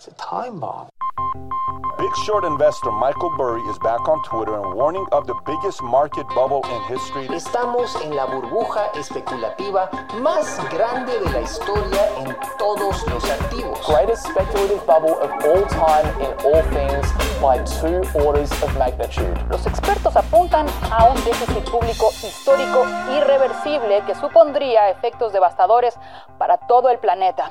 It's a time bomb. Big short investor Michael Burry is back on Twitter and warning of the biggest market bubble in history. Estamos en la burbuja especulativa más grande de la historia en todos los activos. Greatest speculative bubble of all time in all things by two orders of magnitude. Los expertos apuntan a un déficit público histórico irreversible que supondría efectos devastadores para todo el planeta.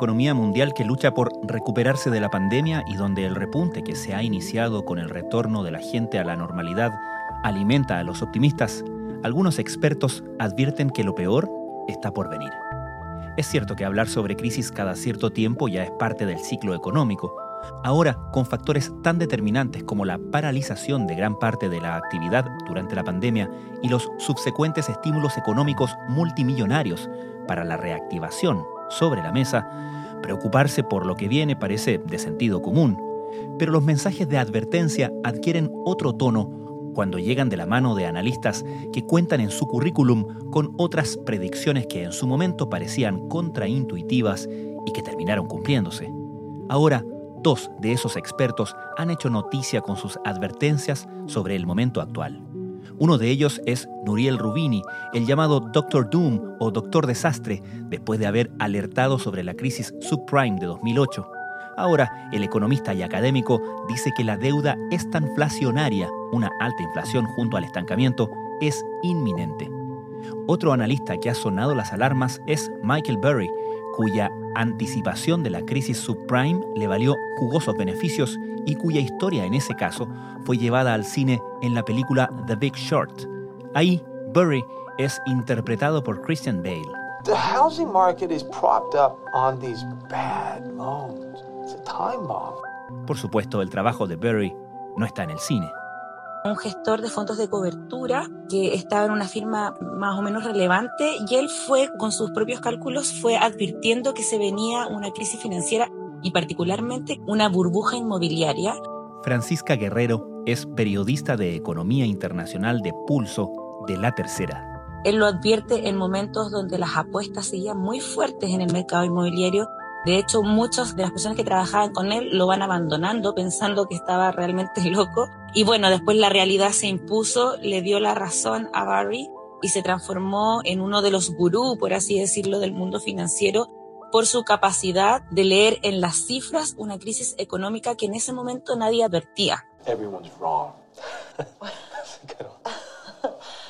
Economía mundial que lucha por recuperarse de la pandemia y donde el repunte que se ha iniciado con el retorno de la gente a la normalidad alimenta a los optimistas, algunos expertos advierten que lo peor está por venir. Es cierto que hablar sobre crisis cada cierto tiempo ya es parte del ciclo económico. Ahora, con factores tan determinantes como la paralización de gran parte de la actividad durante la pandemia y los subsecuentes estímulos económicos multimillonarios para la reactivación sobre la mesa, preocuparse por lo que viene parece de sentido común, pero los mensajes de advertencia adquieren otro tono cuando llegan de la mano de analistas que cuentan en su currículum con otras predicciones que en su momento parecían contraintuitivas y que terminaron cumpliéndose. Ahora, dos de esos expertos han hecho noticia con sus advertencias sobre el momento actual. Uno de ellos es Nuriel Rubini, el llamado Doctor Doom o Doctor Desastre, después de haber alertado sobre la crisis subprime de 2008. Ahora, el economista y académico dice que la deuda es tan inflacionaria, una alta inflación junto al estancamiento, es inminente. Otro analista que ha sonado las alarmas es Michael Burry, cuya anticipación de la crisis subprime le valió jugosos beneficios y cuya historia en ese caso fue llevada al cine en la película The Big Short. Ahí, Burry es interpretado por Christian Bale. The housing market is propped up on these bad loans. It's a time bomb. Por supuesto, el trabajo de Burry no está en el cine. Un gestor de fondos de cobertura que estaba en una firma más o menos relevante y él fue, con sus propios cálculos, fue advirtiendo que se venía una crisis financiera y particularmente una burbuja inmobiliaria. Francisca Guerrero es periodista de Economía Internacional de Pulso de La Tercera. Él lo advierte en momentos donde las apuestas seguían muy fuertes en el mercado inmobiliario. De hecho, muchas de las personas que trabajaban con él lo van abandonando pensando que estaba realmente loco. Y bueno, después la realidad se impuso, le dio la razón a Barry y se transformó en uno de los gurús, por así decirlo, del mundo financiero por su capacidad de leer en las cifras una crisis económica que en ese momento nadie advertía. Everyone's wrong.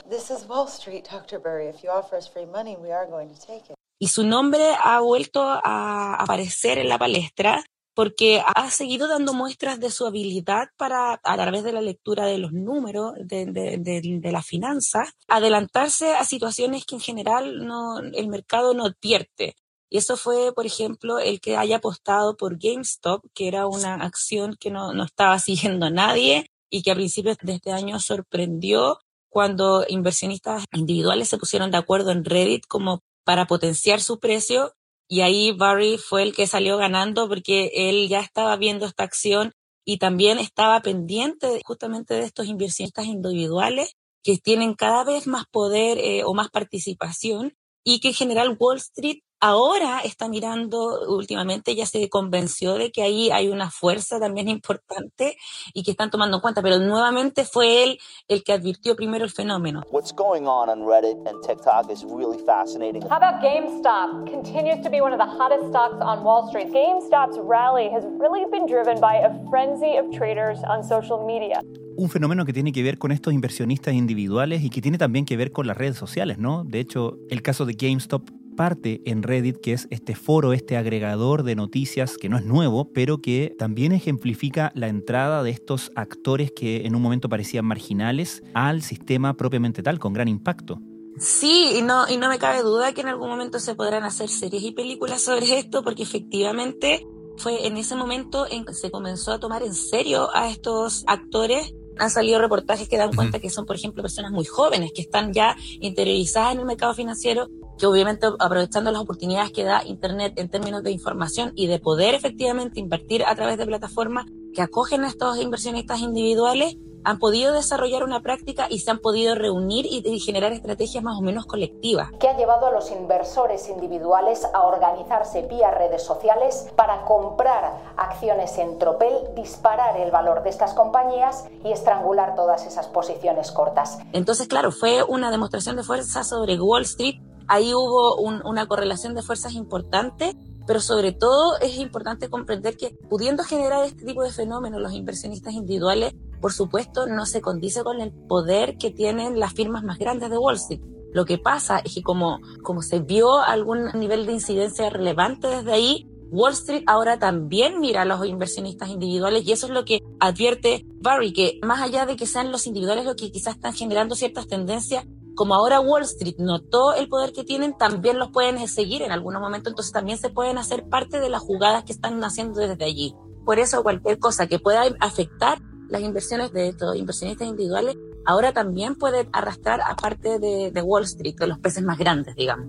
This is Wall Street, Dr. Burry. If you offer us free money, we are going to take it. Y su nombre ha vuelto a aparecer en la palestra porque ha seguido dando muestras de su habilidad para, a través de la lectura de los números, de, de, de, de la finanza, adelantarse a situaciones que en general no, el mercado no advierte. Y eso fue, por ejemplo, el que haya apostado por GameStop, que era una acción que no, no estaba siguiendo nadie y que a principios de este año sorprendió cuando inversionistas individuales se pusieron de acuerdo en Reddit como para potenciar su precio y ahí Barry fue el que salió ganando porque él ya estaba viendo esta acción y también estaba pendiente justamente de estos inversionistas individuales que tienen cada vez más poder eh, o más participación y que en general Wall Street ahora está mirando, últimamente ya se convenció de que ahí hay una fuerza también importante y que están tomando en cuenta, pero nuevamente fue él el que advirtió primero el fenómeno. What's going on on Reddit and TikTok is really fascinating. How about GameStop? Continues to be one of the hottest stocks on Wall Street. GameStop's rally has really been driven by a frenzy of traders on social media. Un fenómeno que tiene que ver con estos inversionistas individuales y que tiene también que ver con las redes sociales, ¿no? De hecho, el caso de GameStop parte en Reddit, que es este foro, este agregador de noticias que no es nuevo, pero que también ejemplifica la entrada de estos actores que en un momento parecían marginales al sistema propiamente tal, con gran impacto. Sí, y no, y no me cabe duda que en algún momento se podrán hacer series y películas sobre esto, porque efectivamente Fue en ese momento en que se comenzó a tomar en serio a estos actores han salido reportajes que dan cuenta que son, por ejemplo, personas muy jóvenes que están ya interiorizadas en el mercado financiero, que obviamente aprovechando las oportunidades que da Internet en términos de información y de poder efectivamente invertir a través de plataformas que acogen a estos inversionistas individuales, han podido desarrollar una práctica y se han podido reunir y, generar estrategias más o menos colectivas. Que ha llevado a los inversores individuales a organizarse vía redes sociales para comprar acciones en tropel, disparar el valor de estas compañías y estrangular todas esas posiciones cortas. Entonces, claro, fue una demostración de fuerza sobre Wall Street. Ahí hubo una correlación de fuerzas importante pero sobre todo es importante comprender que pudiendo generar este tipo de fenómenos los inversionistas individuales por supuesto, no se condice con el poder que tienen las firmas más grandes de Wall Street. Lo que pasa es que como, como se vio algún nivel de incidencia relevante desde ahí, Wall Street ahora también mira a los inversionistas individuales y eso es lo que advierte Barry, que más allá de que sean los individuales los que quizás están generando ciertas tendencias, como ahora Wall Street notó el poder que tienen, también los pueden seguir en algunos momentos, entonces también se pueden hacer parte de las jugadas que están haciendo desde allí. Por eso cualquier cosa que pueda afectar las inversiones de estos inversionistas individuales ahora también pueden arrastrar a parte de, de Wall Street, de los peces más grandes, digamos.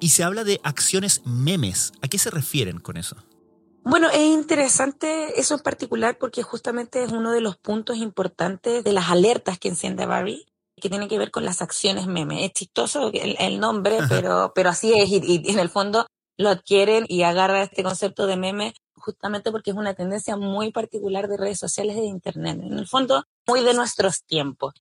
Y se habla de acciones memes. ¿A qué se refieren con eso? Bueno, es interesante eso en particular porque justamente es uno de los puntos importantes de las alertas que enciende Barry, que tiene que ver con las acciones memes. Es chistoso el, nombre, pero, pero así es y, en el fondo lo adquieren y agarra este concepto de meme justamente porque es una tendencia muy particular de redes sociales y de Internet. En el fondo, muy de nuestros tiempos.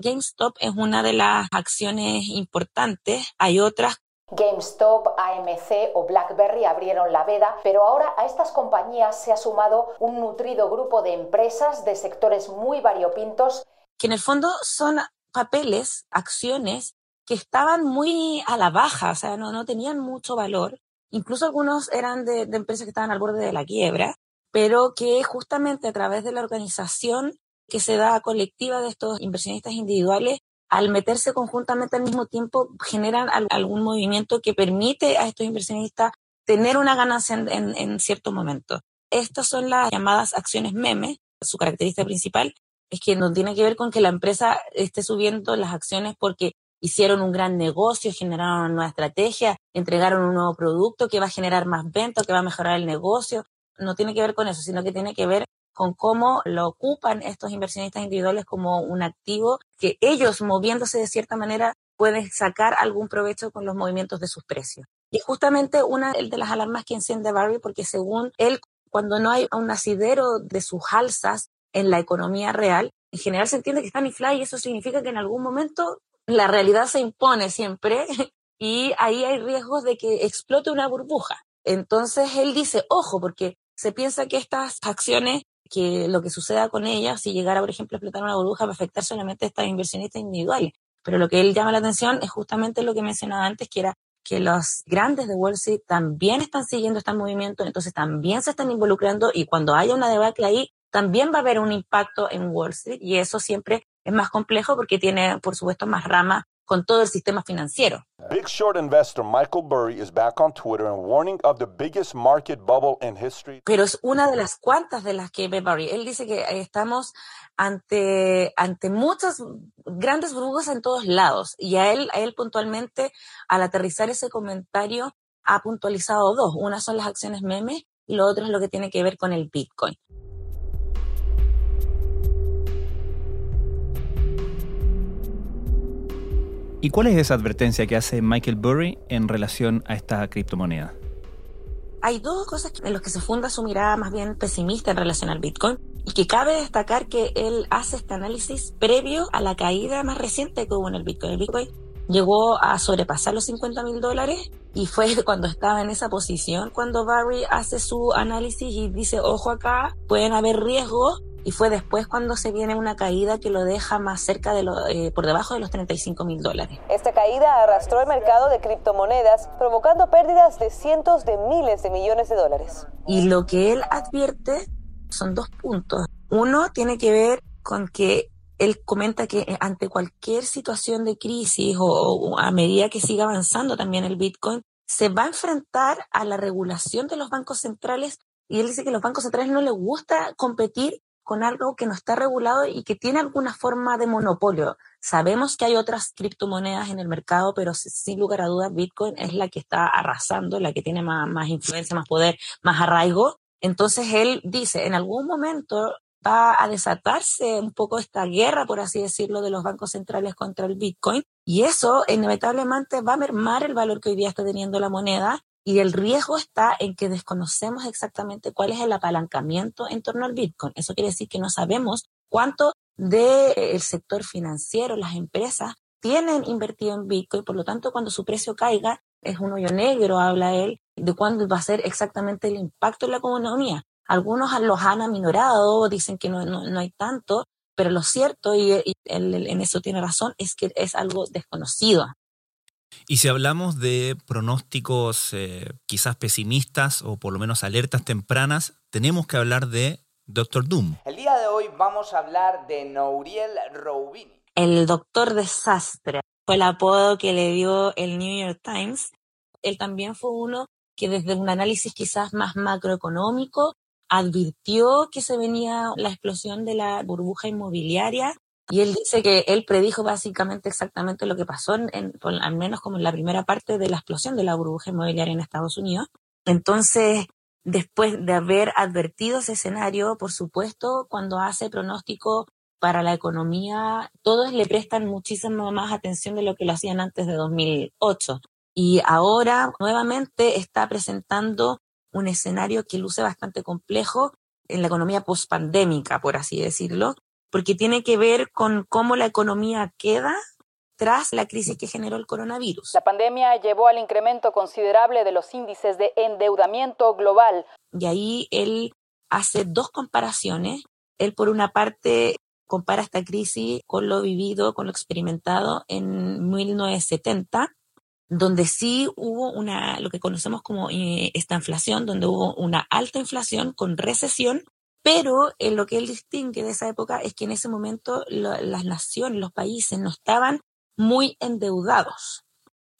GameStop es una de las acciones importantes. Hay otras GameStop, AMC o BlackBerry abrieron la veda, pero ahora a estas compañías se ha sumado un nutrido grupo de empresas de sectores muy variopintos. Que en el fondo son papeles, acciones que estaban muy a la baja, o sea, no, no tenían mucho valor. Incluso algunos eran de, empresas que estaban al borde de la quiebra, pero que justamente a través de la organización que se da colectiva de estos inversionistas individuales, al meterse conjuntamente al mismo tiempo, generan algún movimiento que permite a estos inversionistas tener una ganancia en, en cierto momento. Estas son las llamadas acciones meme. Su característica principal es que no tiene que ver con que la empresa esté subiendo las acciones porque hicieron un gran negocio, generaron una nueva estrategia, entregaron un nuevo producto que va a generar más ventas, que va a mejorar el negocio. No tiene que ver con eso, sino que tiene que ver con cómo lo ocupan estos inversionistas individuales como un activo que ellos moviéndose de cierta manera pueden sacar algún provecho con los movimientos de sus precios. Y justamente una de las alarmas que enciende Barry porque según él, cuando no hay un asidero de sus alzas en la economía real, en general se entiende que están infladas y eso significa que en algún momento la realidad se impone siempre y ahí hay riesgos de que explote una burbuja. Entonces él dice, ojo, porque se piensa que estas acciones, que lo que suceda con ellas, si llegara, por ejemplo, a explotar una burbuja, va a afectar solamente a estas inversionistas individuales. Pero lo que él llama la atención es justamente lo que mencionaba antes, que era que los grandes de Wall Street también están siguiendo este movimiento, entonces también se están involucrando y cuando haya una debacle ahí, también va a haber un impacto en Wall Street y eso siempre es más complejo porque tiene, por supuesto, más ramas con todo el sistema financiero. Big short investor Michael Burry is back on Twitter and warning of the biggest market bubble in history. Pero es una de las cuantas de las que ve Burry. Él dice que estamos ante, ante muchas grandes burbujas en todos lados. Y a él, a él puntualmente, al aterrizar ese comentario, ha puntualizado dos. Una son las acciones memes y lo otro es lo que tiene que ver con el Bitcoin. ¿Y cuál es esa advertencia que hace Michael Burry en relación a esta criptomoneda? Hay dos cosas en las que se funda su mirada más bien pesimista en relación al Bitcoin y que cabe destacar que él hace este análisis previo a la caída más reciente que hubo en el Bitcoin. El Bitcoin llegó a sobrepasar los 50 mil dólares y fue cuando estaba en esa posición cuando Barry hace su análisis y dice, ojo acá, pueden haber riesgos y fue después cuando se viene una caída que lo deja más cerca de lo, eh, por debajo de los 35 mil dólares. Esta caída arrastró el mercado de criptomonedas, provocando pérdidas de cientos de miles de millones de dólares. Y lo que él advierte son dos puntos. Uno tiene que ver con que él comenta que eh, ante cualquier situación de crisis o, a medida que siga avanzando también el Bitcoin, se va a enfrentar a la regulación de los bancos centrales y él dice que los bancos centrales no les gusta competir con algo que no está regulado y que tiene alguna forma de monopolio. Sabemos que hay otras criptomonedas en el mercado, pero sin lugar a dudas Bitcoin es la que está arrasando, la que tiene más, influencia, más poder, más arraigo. Entonces él dice, en algún momento va a desatarse un poco esta guerra, por así decirlo, de los bancos centrales contra el Bitcoin y eso inevitablemente va a mermar el valor que hoy día está teniendo la moneda y el riesgo está en que desconocemos exactamente cuál es el apalancamiento en torno al Bitcoin. Eso quiere decir que no sabemos cuánto del sector financiero, las empresas, tienen invertido en Bitcoin, por lo tanto, cuando su precio caiga, es un hoyo negro, habla él, de cuándo va a ser exactamente el impacto en la economía. Algunos los han aminorado, dicen que no, no, hay tanto, pero lo cierto, y, en eso tiene razón, es que es algo desconocido. Y si hablamos de pronósticos eh, quizás pesimistas o por lo menos alertas tempranas, tenemos que hablar de Doctor Doom. El día de hoy vamos a hablar de Nouriel Roubini. El Doctor Desastre fue el apodo que le dio el New York Times. Él también fue uno que desde un análisis quizás más macroeconómico advirtió que se venía la explosión de la burbuja inmobiliaria y él dice que él predijo básicamente exactamente lo que pasó, en, al menos como en la primera parte de la explosión de la burbuja inmobiliaria en Estados Unidos. Entonces, después de haber advertido ese escenario, por supuesto, cuando hace pronóstico para la economía, todos le prestan muchísimo más atención de lo que lo hacían antes de 2008. Y ahora nuevamente está presentando un escenario que luce bastante complejo en la economía pospandémica, por así decirlo, porque tiene que ver con cómo la economía queda tras la crisis que generó el coronavirus. La pandemia llevó al incremento considerable de los índices de endeudamiento global. Y ahí él hace dos comparaciones. Él, por una parte, compara esta crisis con lo vivido, con lo experimentado en 1970, donde sí hubo una, lo que conocemos como eh, esta inflación, donde hubo una alta inflación con recesión pero en lo que él distingue de esa época es que en ese momento las naciones, los países no estaban muy endeudados.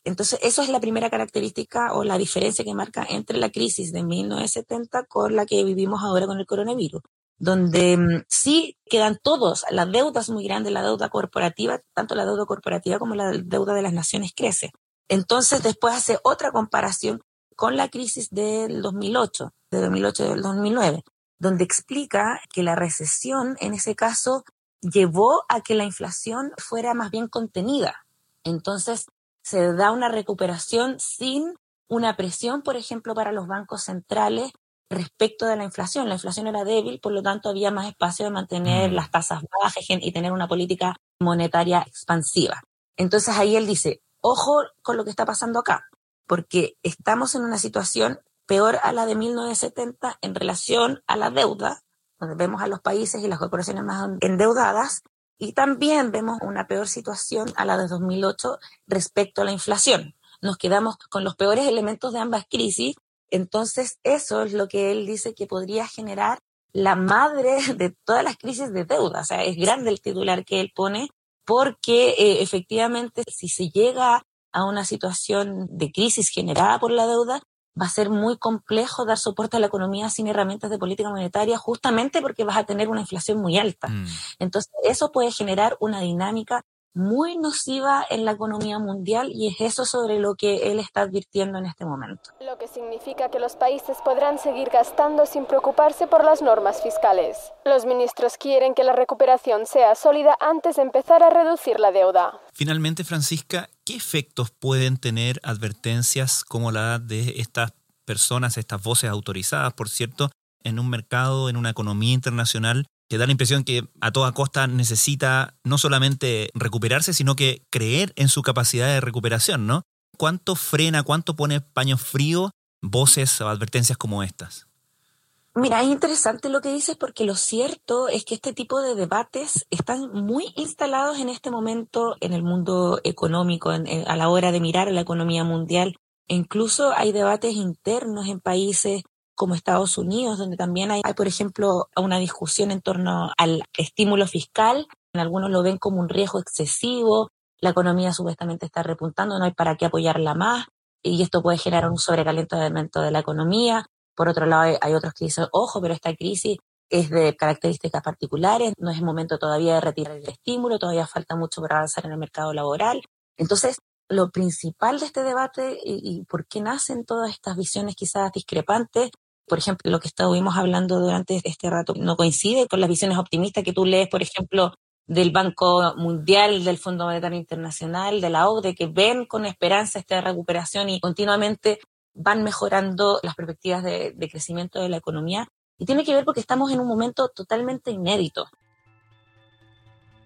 Entonces, eso es la primera característica o la diferencia que marca entre la crisis de 1970 con la que vivimos ahora con el coronavirus, donde mm, sí quedan todos, la deuda es muy grande, la deuda corporativa, tanto la deuda corporativa como la deuda de las naciones crece. Entonces, después hace otra comparación con la crisis del 2008, de 2008 y del 2009, donde explica que la recesión en ese caso llevó a que la inflación fuera más bien contenida. Entonces, se da una recuperación sin una presión, por ejemplo, para los bancos centrales respecto de la inflación. La inflación era débil, por lo tanto había más espacio de mantener mm. las tasas bajas y tener una política monetaria expansiva. Entonces ahí él dice, ojo con lo que está pasando acá, porque estamos en una situación peor a la de 1970 en relación a la deuda, donde vemos a los países y las corporaciones más endeudadas, y también vemos una peor situación a la de 2008 respecto a la inflación. Nos quedamos con los peores elementos de ambas crisis, entonces eso es lo que él dice que podría generar la madre de todas las crisis de deuda. O sea, es grande el titular que él pone porque eh, efectivamente si se llega a una situación de crisis generada por la deuda, va a ser muy complejo dar soporte a la economía sin herramientas de política monetaria, justamente porque vas a tener una inflación muy alta. Mm. Entonces, eso puede generar una dinámica muy nociva en la economía mundial y es eso sobre lo que él está advirtiendo en este momento. Lo que significa que los países podrán seguir gastando sin preocuparse por las normas fiscales. Los ministros quieren que la recuperación sea sólida antes de empezar a reducir la deuda. Finalmente, Francisca, ¿qué efectos pueden tener advertencias como la de estas personas, estas voces autorizadas, por cierto, en un mercado, en una economía internacional que da la impresión que a toda costa necesita no solamente recuperarse, sino que creer en su capacidad de recuperación, ¿no? ¿Cuánto frena, cuánto pone paño frío voces o advertencias como estas? Mira, es interesante lo que dices porque lo cierto es que este tipo de debates están muy instalados en este momento en el mundo económico, a la hora de mirar la economía mundial. Incluso hay debates internos en países como Estados Unidos, donde también hay, por ejemplo, una discusión en torno al estímulo fiscal. Algunos lo ven como un riesgo excesivo, la economía supuestamente está repuntando, no hay para qué apoyarla más, y esto puede generar un sobrecalentamiento de la economía. Por otro lado, hay otros que dicen, ojo, pero esta crisis es de características particulares, no es el momento todavía de retirar el estímulo, todavía falta mucho para avanzar en el mercado laboral. Entonces, lo principal de este debate y, por qué nacen todas estas visiones quizás discrepantes, por ejemplo, lo que estuvimos hablando durante este rato no coincide con las visiones optimistas que tú lees, por ejemplo, del Banco Mundial, del Fondo Monetario Internacional, de la OCDE, que ven con esperanza esta recuperación y continuamente van mejorando las perspectivas de crecimiento de la economía. Y tiene que ver porque estamos en un momento totalmente inédito.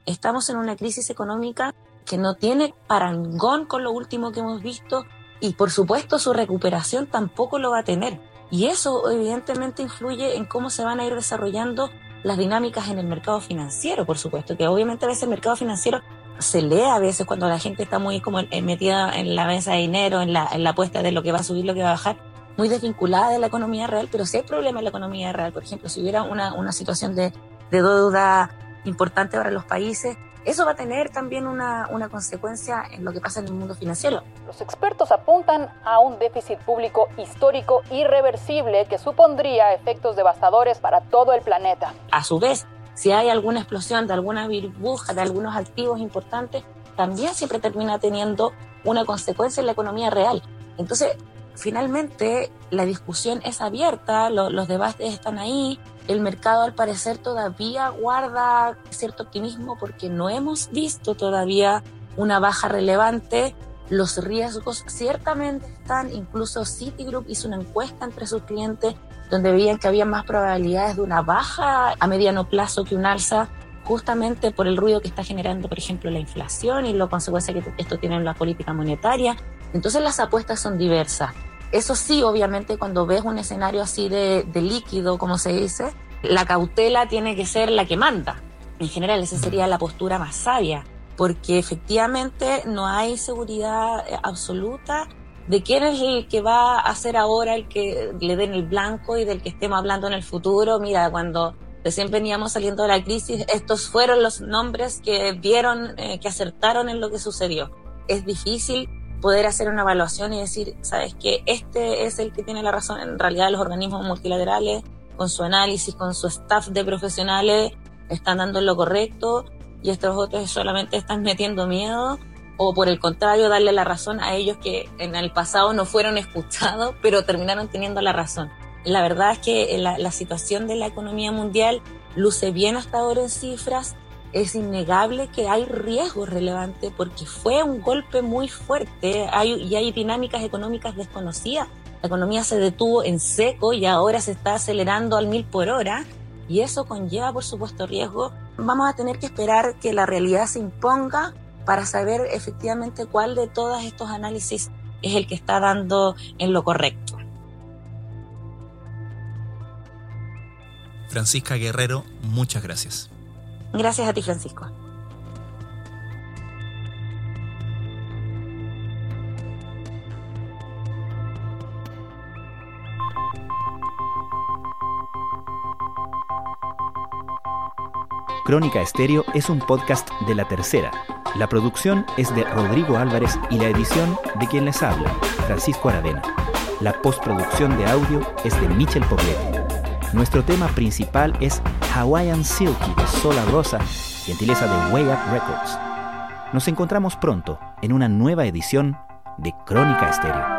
Estamos en una crisis económica que no tiene parangón con lo último que hemos visto y por supuesto su recuperación tampoco lo va a tener. Y eso evidentemente influye en cómo se van a ir desarrollando las dinámicas en el mercado financiero, por supuesto, que obviamente a veces el mercado financiero se lee a veces cuando la gente está muy como metida en la mesa de dinero, en la, en la apuesta de lo que va a subir, lo que va a bajar, muy desvinculada de la economía real, pero si hay problemas en la economía real, por ejemplo, si hubiera una, una situación de, de deuda importante para los países, eso va a tener también una, una, consecuencia en lo que pasa en el mundo financiero. Los expertos apuntan a un déficit público histórico irreversible que supondría efectos devastadores para todo el planeta. A su vez, si hay alguna explosión de alguna burbuja, de algunos activos importantes, también siempre termina teniendo una consecuencia en la economía real. Entonces, finalmente la discusión es abierta, los debates están ahí, el mercado al parecer todavía guarda cierto optimismo porque no hemos visto todavía una baja relevante. Los riesgos ciertamente están, incluso Citigroup hizo una encuesta entre sus clientes donde veían que había más probabilidades de una baja a mediano plazo que un alza, justamente por el ruido que está generando, por ejemplo, la inflación y la consecuencia que esto tiene en la política monetaria. Entonces las apuestas son diversas. Eso sí, obviamente, cuando ves un escenario así de, de líquido, como se dice, la cautela tiene que ser la que manda. En general, esa sería la postura más sabia, porque efectivamente no hay seguridad eh, absoluta de quién es el que va a ser ahora el que le den el blanco y del que estemos hablando en el futuro. Mira, cuando recién veníamos saliendo de la crisis, estos fueron los nombres que vieron, eh, que acertaron en lo que sucedió. Es difícil poder hacer una evaluación y decir, sabes que este es el que tiene la razón. En realidad los organismos multilaterales, con su análisis, con su staff de profesionales, están dando lo correcto y estos otros solamente están metiendo miedo o por el contrario darle la razón a ellos que en el pasado no fueron escuchados pero terminaron teniendo la razón. La verdad es que la, la situación de la economía mundial luce bien hasta ahora en cifras, es innegable que hay riesgos relevantes porque fue un golpe muy fuerte y hay dinámicas económicas desconocidas. La economía se detuvo en seco y ahora se está acelerando al mil por hora y eso conlleva, por supuesto, riesgo. Vamos a tener que esperar que la realidad se imponga para saber efectivamente cuál de todos estos análisis es el que está dando en lo correcto. Francisca Guerrero, muchas gracias. Gracias a ti, Francisco. Crónica Estéreo es un podcast de La Tercera. La producción es de Rodrigo Álvarez y la edición de quien les habla, Francisco Aravena. La postproducción de audio es de Michel Pobletti. Nuestro tema principal es Hawaiian Silky de Sola Rosa, gentileza de Way Up Records. Nos encontramos pronto en una nueva edición de Crónica Estéreo.